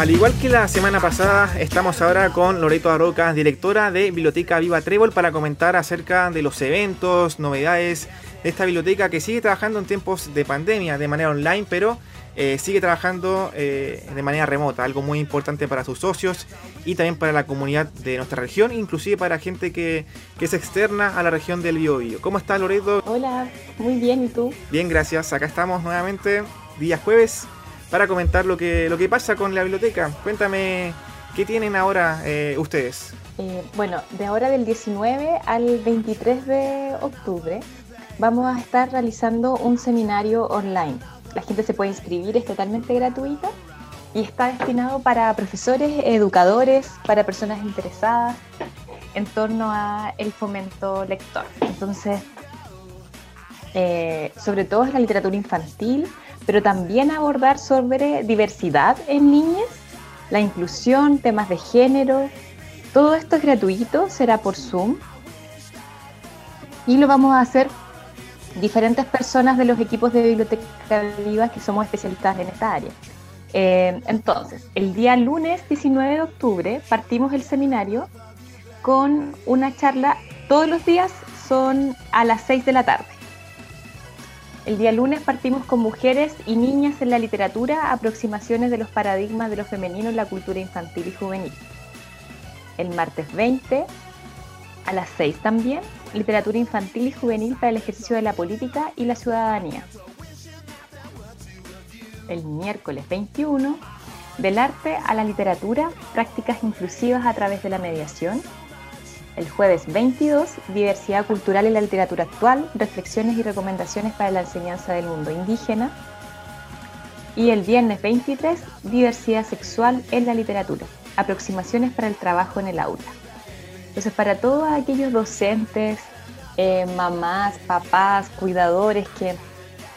Al igual que la semana pasada, estamos ahora con Loreto Aroca, directora de Biblioteca Viva Trébol, para comentar acerca de los eventos, novedades de esta biblioteca que sigue trabajando en tiempos de pandemia de manera online, pero eh, sigue trabajando eh, de manera remota, algo muy importante para sus socios y también para la comunidad de nuestra región, inclusive para gente que, es externa a la región del Biobío. ¿Cómo estás, Loreto? Hola, muy bien, ¿y tú? Bien, gracias. Acá estamos nuevamente, día jueves, para comentar lo que, lo que pasa con la biblioteca. Cuéntame, ¿qué tienen ahora eh, ustedes? bueno, de ahora del 19 al 23 de octubre vamos a estar realizando un seminario online la gente se puede inscribir, es totalmente gratuita y está destinado para profesores, educadores, para personas interesadas en torno a el fomento lector. Entonces, eh, sobre todo es la literatura infantil, pero también abordar sobre diversidad en niñas, la inclusión, temas de género. Todo esto es gratuito, será por Zoom. Y lo vamos a hacer diferentes personas de los equipos de Biblioteca Viva que somos especialistas en esta área. Eh, entonces, el día lunes 19 de octubre partimos el seminario con una charla, todos los días son a las 6 de la tarde. El día lunes partimos con mujeres y niñas en la literatura, aproximaciones de los paradigmas de lo femenino en la cultura infantil y juvenil. El martes 20 a las 6 también, literatura infantil y juvenil para el ejercicio de la política y la ciudadanía. El miércoles 21, del arte a la literatura, prácticas inclusivas a través de la mediación. El jueves 22, diversidad cultural en la literatura actual, reflexiones y recomendaciones para la enseñanza del mundo indígena. Y el viernes 23, diversidad sexual en la literatura, aproximaciones para el trabajo en el aula. Entonces, para todos aquellos docentes, eh, mamás, papás, cuidadores que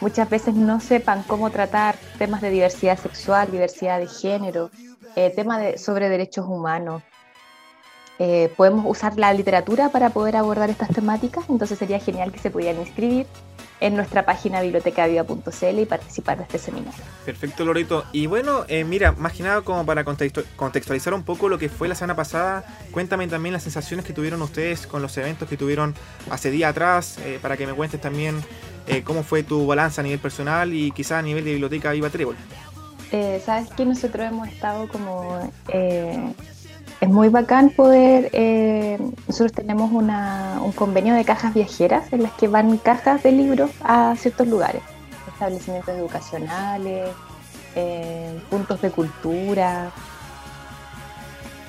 muchas veces no sepan cómo tratar temas de diversidad sexual, diversidad de género, eh, temas de, sobre derechos humanos, eh, podemos usar la literatura para poder abordar estas temáticas, entonces sería genial que se pudieran inscribir en nuestra página bibliotecaviva.cl y participar de este seminario. Perfecto, Loreto. Y bueno, eh, mira, más que nada como para contextualizar un poco lo que fue la semana pasada, cuéntame también las sensaciones que tuvieron ustedes con los eventos que tuvieron hace día atrás, eh, para que me cuentes también cómo fue tu balanza a nivel personal y quizá a nivel de Biblioteca Viva Trébol. Sabes que nosotros hemos estado como es muy bacán poder, eh, nosotros tenemos un convenio de cajas viajeras en las que van cajas de libros a ciertos lugares, establecimientos educacionales, eh, puntos de cultura.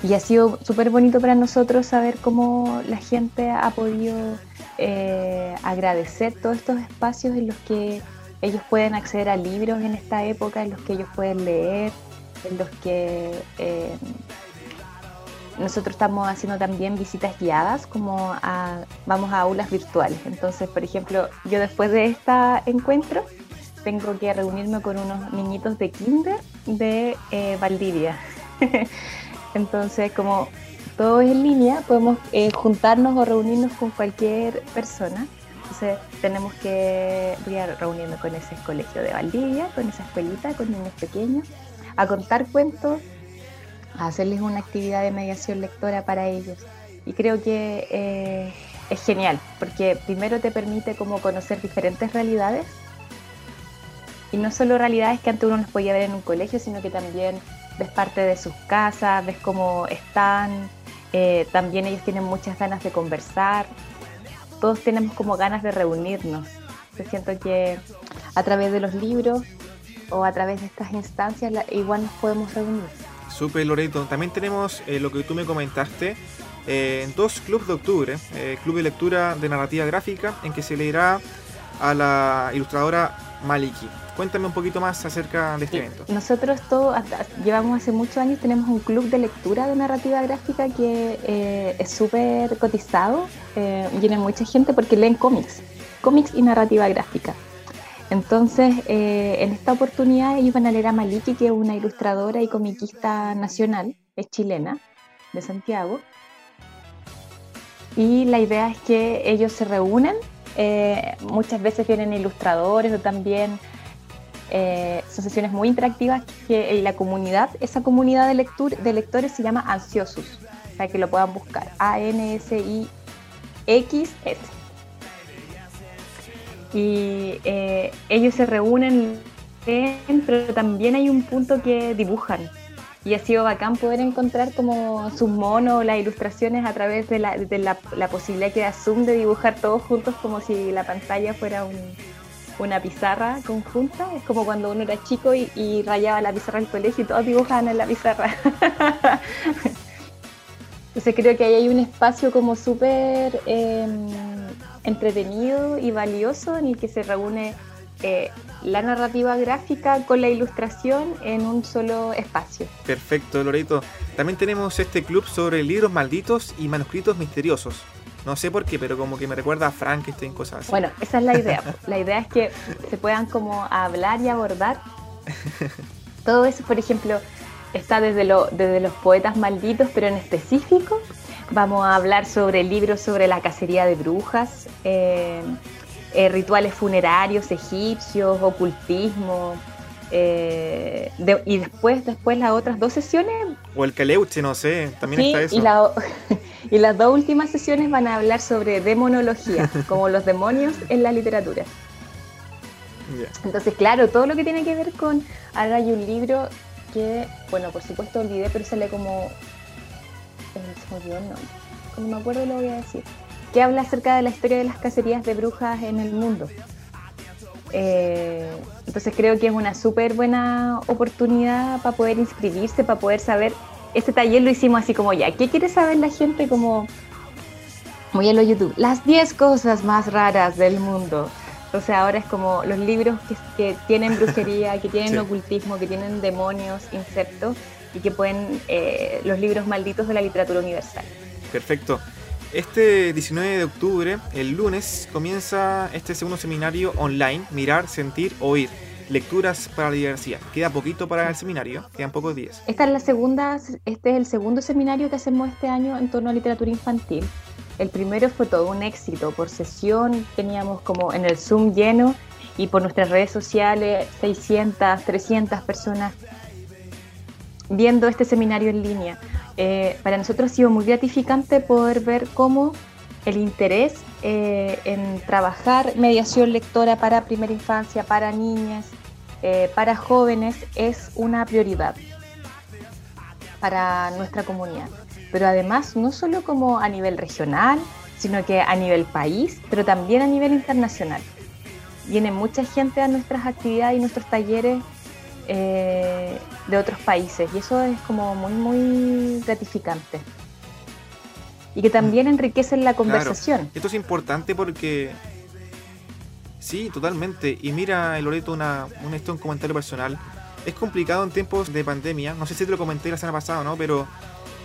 Y ha sido súper bonito para nosotros saber cómo la gente ha podido eh, agradecer todos estos espacios en los que ellos pueden acceder a libros en esta época, en los que ellos pueden leer, en los que nosotros estamos haciendo también visitas guiadas, como vamos a aulas virtuales. Entonces, por ejemplo, yo después de este encuentro tengo que reunirme con unos niñitos de kinder de eh, Valdivia. Entonces, como todo es en línea, podemos eh, juntarnos o reunirnos con cualquier persona. Entonces, tenemos que ir a reunirnos con ese colegio de Valdivia, con esa escuelita, con niños pequeños, a contar cuentos, hacerles una actividad de mediación lectora para ellos. Y creo que eh, es genial, porque primero te permite como conocer diferentes realidades, y no solo realidades que antes uno los podía ver en un colegio, sino que también ves parte de sus casas, ves cómo están, eh, también ellos tienen muchas ganas de conversar, todos tenemos como ganas de reunirnos. Yo siento que a través de los libros o a través de estas instancias igual nos podemos reunir. Super Loreto. También tenemos eh, lo que tú me comentaste, eh, dos clubes de octubre, eh, Club de Lectura de Narrativa Gráfica, en que se leerá a la ilustradora Maliki. Cuéntame un poquito más acerca de este evento. Nosotros todo, llevamos hace muchos años, tenemos un club de lectura de narrativa gráfica que es súper cotizado, viene mucha gente porque leen cómics, cómics y narrativa gráfica. Entonces, eh, en esta oportunidad ellos van a leer a Maliki, que es una ilustradora y comiquista nacional, es chilena, de Santiago. Y la idea es que ellos se reúnen, eh, muchas veces vienen ilustradores o también Eh, son sesiones muy interactivas que la comunidad, esa comunidad de, lectura, de lectores se llama Ansiosus, para que lo puedan buscar. A-N-S-I-X-S. Y eh, ellos se reúnen, pero también hay un punto que dibujan y ha sido bacán poder encontrar como sus monos, las ilustraciones a través de, la, posibilidad que da Zoom de dibujar todos juntos como si la pantalla fuera un, una pizarra conjunta. Es como cuando uno era chico y, rayaba la pizarra del colegio y todos dibujaban en la pizarra. Entonces creo que ahí hay un espacio como súper em, entretenido y valioso en el que se reúne eh, la narrativa gráfica con la ilustración en un solo espacio. Perfecto, Loreto. También tenemos este club sobre libros malditos y manuscritos misteriosos. No sé por qué, pero como que me recuerda a Frankenstein, cosas así. Bueno, esa es la idea. la idea es que se puedan como hablar y abordar. Todo eso, por ejemplo, está desde, lo, desde los poetas malditos, pero en específico vamos a hablar sobre libros sobre la cacería de brujas. Eh, eh, rituales funerarios egipcios, ocultismo. Eh, y después, después las otras dos sesiones. O el Keleuche, no sé, también está eso. Y, y las dos últimas sesiones van a hablar sobre demonología, como los demonios en la literatura. Entonces, claro, todo lo que tiene que ver con. Ahora hay un libro que, bueno, por supuesto olvidé, pero sale como. Se me Como me acuerdo, lo voy a decir que habla acerca de la historia de las cacerías de brujas en el mundo. Eh, entonces creo que es una súper buena oportunidad para poder inscribirse, para poder saber. Este taller lo hicimos así como ya. ¿Qué quiere saber la gente? Como muy en lo YouTube. Las 10 cosas más raras del mundo. Entonces ahora es como los libros que, tienen brujería, que tienen ocultismo, que tienen demonios, insectos y que pueden eh, los libros malditos de la literatura universal. Perfecto. Este 19 de octubre, el lunes, comienza este segundo seminario online, Mirar, Sentir, Oír. Lecturas para la diversidad. Queda poquito para el seminario, quedan pocos días. Esta es la segunda, este es el segundo seminario que hacemos este año en torno a literatura infantil. El primero fue todo un éxito. Por sesión teníamos como en el Zoom lleno y por nuestras redes sociales 600, 300 personas viendo este seminario en línea. Eh, para nosotros ha sido muy gratificante poder ver cómo el interés eh, en trabajar mediación lectora para primera infancia, para niñas, eh, para jóvenes es una prioridad para nuestra comunidad. Pero además, no solo como a nivel regional, sino que a nivel país, pero también a nivel internacional. Viene mucha gente a nuestras actividades y nuestros talleres de otros países y eso es como muy, muy gratificante. Y que también enriquece la conversación. Esto es importante porque... Sí, totalmente. Y mira, Loreto, una, un, esto un comentario personal. Es complicado en tiempos de pandemia, no sé si te lo comenté la semana pasada no, pero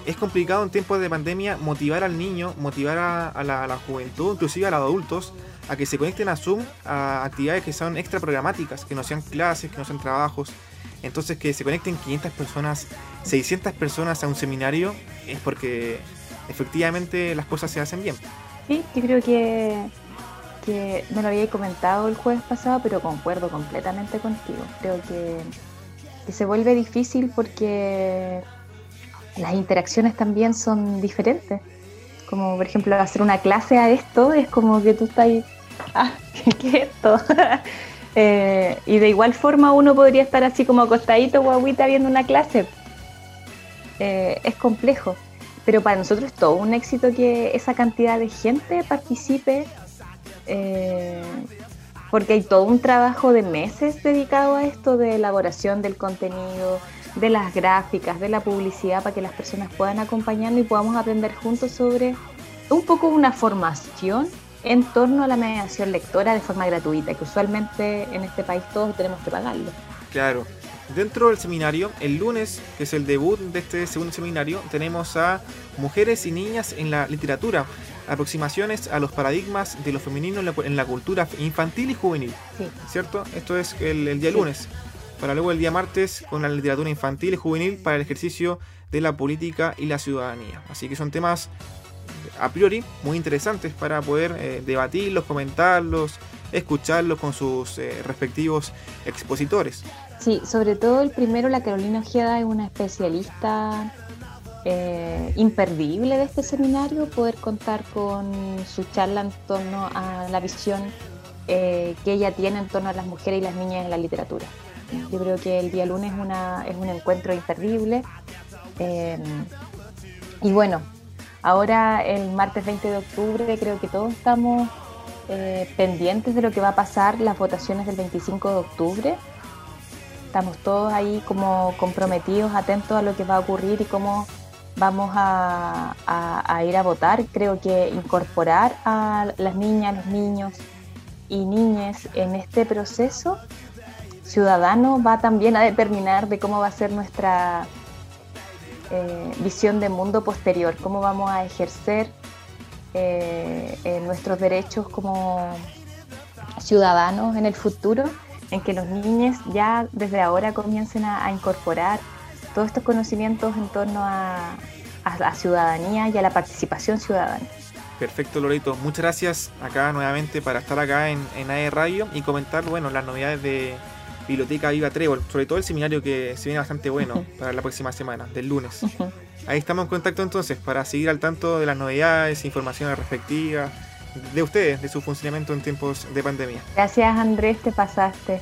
es complicado en tiempos de pandemia motivar al niño, motivar a, la, a, la, juventud, inclusive a los adultos, a que se conecten a Zoom a actividades que son extra programáticas, que no sean clases, que no sean trabajos. Entonces que se conecten 500 personas, 600 personas a un seminario es porque efectivamente las cosas se hacen bien. Sí, yo creo que, que me lo había comentado el jueves pasado, pero concuerdo completamente contigo. Creo que, se vuelve difícil porque las interacciones también son diferentes. Como por ejemplo hacer una clase a esto es como que tú estás ahí, ah, ¿qué es esto? Eh, y de igual forma uno podría estar así como acostadito guaguita viendo una clase. Eh, es complejo, pero para nosotros es todo un éxito que esa cantidad de gente participe, eh, porque hay todo un trabajo de meses dedicado a esto de elaboración del contenido, de las gráficas, de la publicidad, para que las personas puedan acompañarnos y podamos aprender juntos sobre un poco una formación en torno a la mediación lectora de forma gratuita, que usualmente en este país todos tenemos que pagarlo. Claro. Dentro del seminario, el lunes, que es el debut de este segundo seminario, tenemos a Mujeres y Niñas en la Literatura, aproximaciones a los paradigmas de lo femenino en la, cultura infantil y juvenil. ¿Cierto? Esto es el, día lunes. Para luego el día martes con la literatura infantil y juvenil para el ejercicio de la política y la ciudadanía. Así que son temas a priori muy interesantes para poder eh, debatirlos, comentarlos, escucharlos con sus eh, respectivos expositores. Sí, sobre todo el primero, la Carolina Ojeda es una especialista eh, imperdible de este seminario, poder contar con su charla en torno a la visión que ella tiene en torno a las mujeres y las niñas en la literatura. Yo creo que el día lunes una, es un encuentro imperdible. y bueno, ahora el martes 20 de octubre creo que todos estamos eh, pendientes de lo que va a pasar las votaciones del 25 de octubre. Estamos todos ahí como comprometidos, atentos a lo que va a ocurrir y cómo vamos a, ir a votar. Creo que incorporar a las niñas, los niños y niñas en este proceso ciudadano va también a determinar de cómo va a ser nuestra eh, visión de mundo posterior, cómo vamos a ejercer eh, eh, nuestros derechos como ciudadanos en el futuro, en que los niños ya desde ahora comiencen a, incorporar todos estos conocimientos en torno a, la ciudadanía y a la participación ciudadana. Perfecto, Loreto. Muchas gracias acá nuevamente para estar acá en, AE Radio y comentar bueno, las novedades de Biblioteca Viva Trébol, sobre todo el seminario que se viene bastante bueno para la próxima semana, del lunes. Ahí estamos en contacto entonces para seguir al tanto de las novedades, informaciones respectivas de ustedes, de su funcionamiento en tiempos de pandemia. Gracias Andrés, te pasaste.